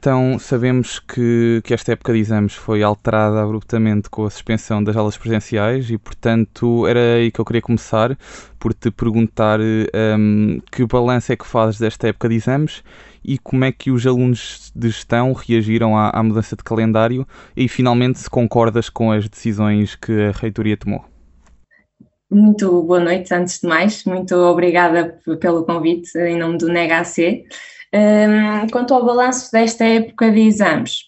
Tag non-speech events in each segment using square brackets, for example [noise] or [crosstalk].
Então, sabemos que, que esta época de exames foi alterada abruptamente com a suspensão das aulas presenciais e, portanto, era aí que eu queria começar por te perguntar um, que balanço é que fazes desta época de exames e como é que os alunos de gestão reagiram à, à mudança de calendário e, finalmente, se concordas com as decisões que a reitoria tomou. Muito boa noite, antes de mais. Muito obrigada pelo convite em nome do NEGAC. Um, quanto ao balanço desta época de exames,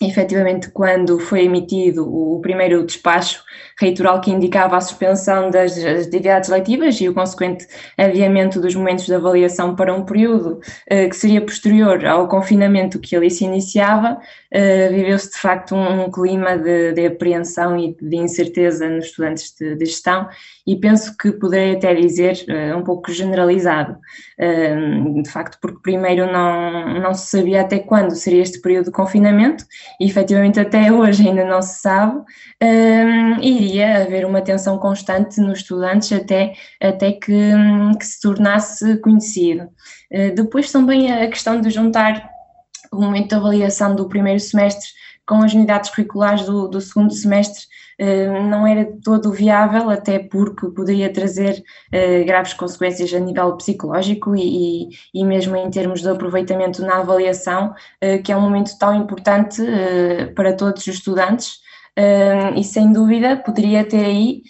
efetivamente, quando foi emitido o primeiro despacho reitoral que indicava a suspensão das atividades letivas e o consequente adiamento dos momentos de avaliação para um período eh, que seria posterior ao confinamento que ali se iniciava, eh, viveu-se de facto um, um clima de, de, apreensão e de incerteza nos estudantes de, de gestão e penso que poderei até dizer uh, um pouco generalizado, uh, de facto, porque primeiro não, não se sabia até quando seria este período de confinamento e efetivamente até hoje ainda não se sabe, uh, iria haver uma tensão constante nos estudantes até, até que, que se tornasse conhecido. depois também a questão de juntar o momento de avaliação do primeiro semestre com as unidades curriculares do, do segundo semestre eh, não era todo viável, até porque poderia trazer uh, graves consequências a nível psicológico e, e, mesmo em termos de aproveitamento na avaliação, uh, que é um momento tão importante para todos os estudantes. E sem dúvida poderia ter aí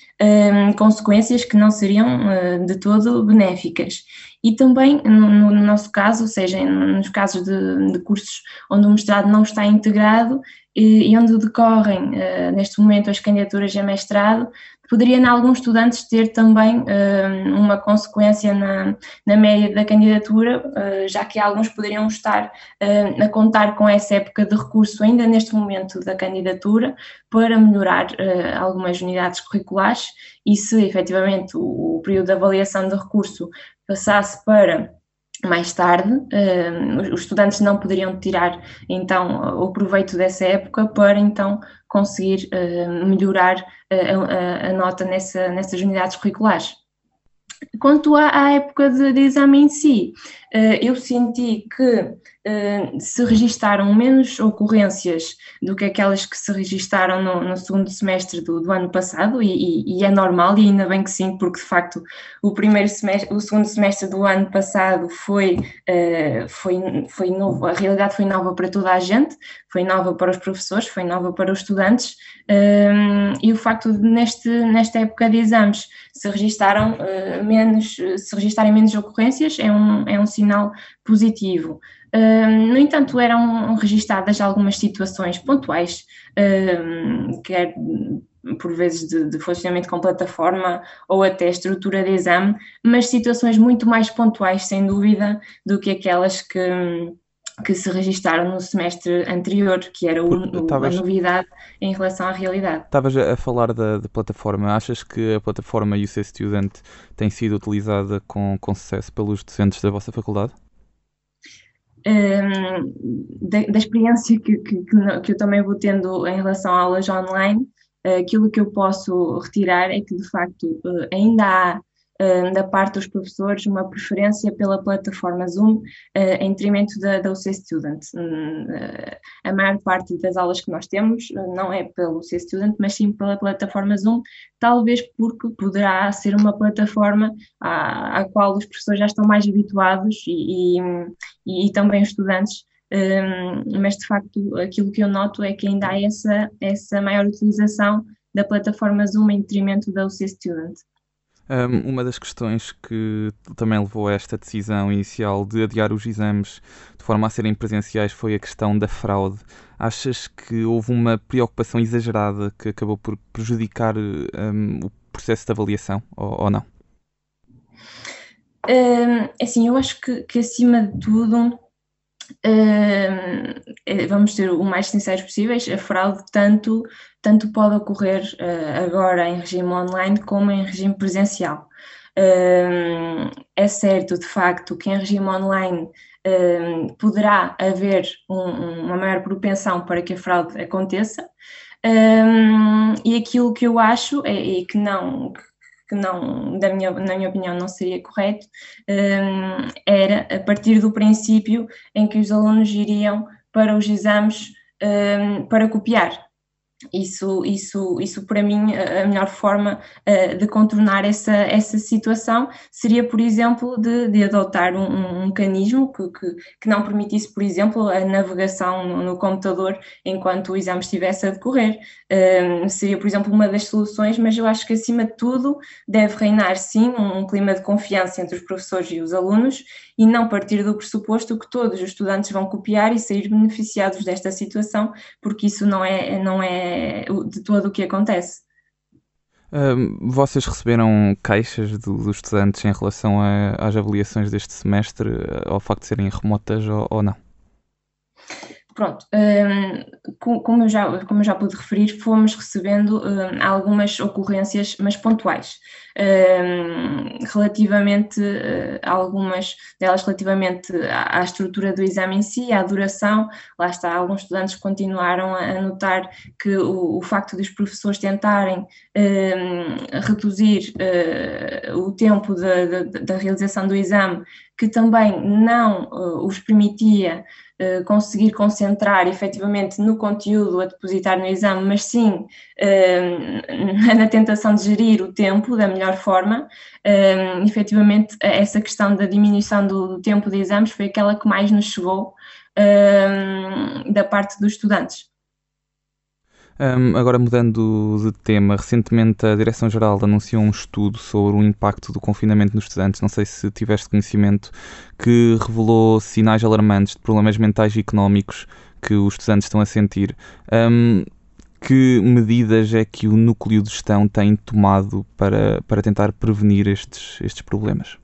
consequências que não seriam de todo benéficas. E também, no, no, nosso caso, ou seja, nos casos de, de cursos onde o mestrado não está integrado, e, onde decorrem uh, neste momento as candidaturas a mestrado, poderia em alguns estudantes ter também uh, uma consequência na, na média da candidatura, uh, já que alguns poderiam estar a contar com essa época de recurso ainda neste momento da candidatura para melhorar algumas unidades curriculares. E se efetivamente o, o período de avaliação de recurso passasse para mais tarde, uh, os estudantes não poderiam tirar então o proveito dessa época para então conseguir uh, melhorar uh, a, a, nota nessa, nessas unidades curriculares. Quanto à, à época de, de, exame em si, eu senti que eh, se registaram menos ocorrências do que aquelas que se registaram no, no segundo semestre do, do ano passado, e, e, é normal, e ainda bem que sim, porque de facto o primeiro semestre, o segundo semestre do ano passado foi, uh, foi, foi novo, a realidade foi nova para toda a gente, foi nova para os professores, foi nova para os estudantes, eh, e o facto de neste, nesta época de exames se registaram menos, se registarem menos ocorrências é um, é um sinal positivo no entanto, eram registadas algumas situações pontuais, quer por vezes de, de, funcionamento com plataforma ou até estrutura de exame, mas situações muito mais pontuais, sem dúvida, do que aquelas que, que se registaram no semestre anterior, que era o, o, a novidade em relação à realidade. Estavas a falar da, da, plataforma. Achas que a plataforma UC Student tem sido utilizada com, com sucesso pelos docentes da vossa faculdade? Da, da, experiência que, que, que, eu também vou tendo em relação a aulas online, uh, aquilo que eu posso retirar é que, de facto, uh, ainda há da parte dos professores uma preferência pela plataforma Zoom em detrimento da, da UC Student. Hum, a maior parte das aulas que nós temos não é pelo UC Student, mas sim pela plataforma Zoom, talvez porque poderá ser uma plataforma à, à qual os professores já estão mais habituados e, e, e também os estudantes, um, mas de facto aquilo que eu noto é que ainda há essa, essa maior utilização da plataforma Zoom em detrimento da UC Student. Um, uma das questões que também levou a esta decisão inicial de adiar os exames de forma a serem presenciais foi a questão da fraude. Achas que houve uma preocupação exagerada que acabou por prejudicar um, o processo de avaliação ou, ou não? Um, assim, eu acho que, que acima de tudo uh, vamos ser o mais sinceros possíveis, a fraude tanto, tanto pode ocorrer uh, agora em regime online como em regime presencial. É certo, de facto, que em regime online poderá haver um, uma maior propensão para que a fraude aconteça, e aquilo que eu acho é, é que não, que não, da minha, na minha opinião, não seria correto, um, era a partir do princípio em que os alunos iriam para os exames para copiar. Isso, isso, isso para mim, a melhor forma uh, de contornar essa, essa situação seria, por exemplo, de, de adotar um, um mecanismo que, que, que, não permitisse, por exemplo, a navegação no, no computador enquanto o exame estivesse a decorrer. Uh, seria, por exemplo, uma das soluções, mas eu acho que, acima de tudo, deve reinar, sim, um, um clima de confiança entre os professores e os alunos e não partir do pressuposto que todos os estudantes vão copiar e sair beneficiados desta situação, porque isso não é, não é de todo o que acontece. vocês receberam queixas do, dos estudantes em relação a, às avaliações deste semestre, ao facto de serem remotas ou, ou não? Pronto, um, como, eu já, como eu já pude referir, fomos recebendo um, algumas ocorrências, mas pontuais, um, relativamente, uh, algumas delas relativamente à, estrutura do exame em si, à duração, lá está, alguns estudantes continuaram a, notar que o, o facto dos professores tentarem reduzir uh, o tempo da realização do exame, que também não uh, os permitia eh, conseguir concentrar efetivamente no conteúdo a depositar no exame, mas sim uh, [laughs] na tentação de gerir o tempo da melhor forma, uh, efetivamente essa questão da diminuição do, do, tempo de exames foi aquela que mais nos chegou da parte dos estudantes. Um, agora mudando de tema, recentemente a Direção-Geral anunciou um estudo sobre o impacto do confinamento nos estudantes. Não sei se tiveste conhecimento, que revelou sinais alarmantes de problemas mentais e económicos que os estudantes estão a sentir. Um, que medidas é que o núcleo de gestão tem tomado para, para tentar prevenir estes, estes problemas?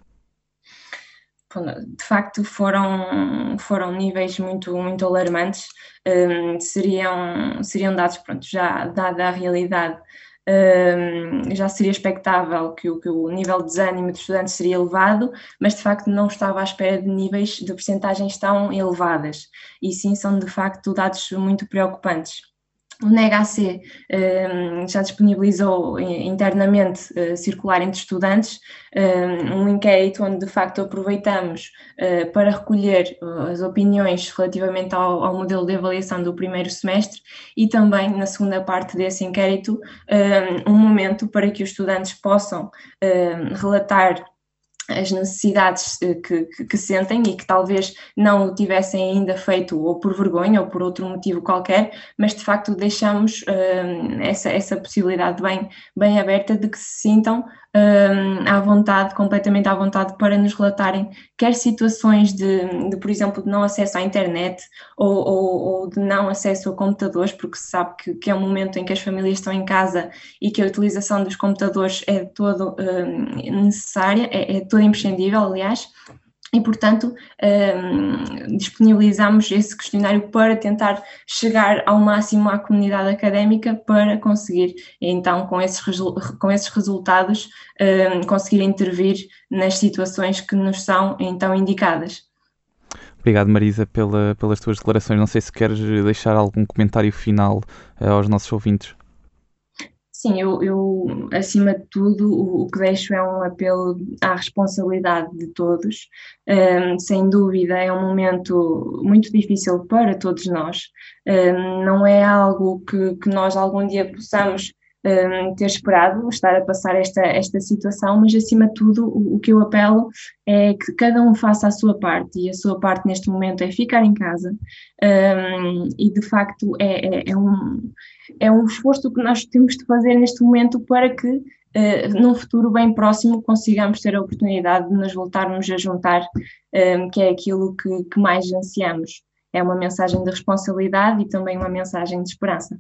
De facto foram, foram níveis muito, muito alarmantes, um, seriam, seriam dados, pronto, já dada a realidade, um, já seria expectável que o, que o nível de desânimo dos estudantes seria elevado, mas de facto não estava à espera de níveis de percentagens tão elevadas, e sim são de facto dados muito preocupantes. O NEGAC um, já disponibilizou internamente uh, circular entre estudantes um, inquérito onde de facto aproveitamos para recolher as opiniões relativamente ao, ao, modelo de avaliação do primeiro semestre e também na segunda parte desse inquérito um, um momento para que os estudantes possam relatar as necessidades eh, que, que, que, sentem e que talvez não o tivessem ainda feito ou por vergonha ou por outro motivo qualquer, mas de facto deixamos uh, essa, essa possibilidade bem, bem aberta de que se sintam um, à vontade, completamente à vontade, para nos relatarem quer situações de, de por exemplo, de não acesso à internet ou, ou, ou, de não acesso a computadores, porque se sabe que, que, é um momento em que as famílias estão em casa e que a utilização dos computadores é todo necessária, é, é toda imprescindível, aliás e, portanto, um, disponibilizamos esse questionário para tentar chegar ao máximo à comunidade académica para conseguir, então, com esses, com esses resultados, um, conseguir intervir nas situações que nos são, então, indicadas. Obrigado, Marisa, pela, pelas tuas declarações. Não sei se queres deixar algum comentário final uh, aos nossos ouvintes. Sim, eu, eu, acima de tudo o, o, que deixo é um apelo à responsabilidade de todos. Um, sem dúvida, é um momento muito difícil para todos nós. Um, não é algo que, que nós algum dia possamos um, ter esperado estar a passar esta, esta situação, mas acima de tudo o, o, que eu apelo é que cada um faça a sua parte e a sua parte neste momento é ficar em casa um, e de facto é, é, é, um, é um esforço que nós temos de fazer neste momento para que uh, num futuro bem próximo consigamos ter a oportunidade de nos voltarmos a juntar, um, que é aquilo que, que mais ansiamos. É uma mensagem de responsabilidade e também uma mensagem de esperança.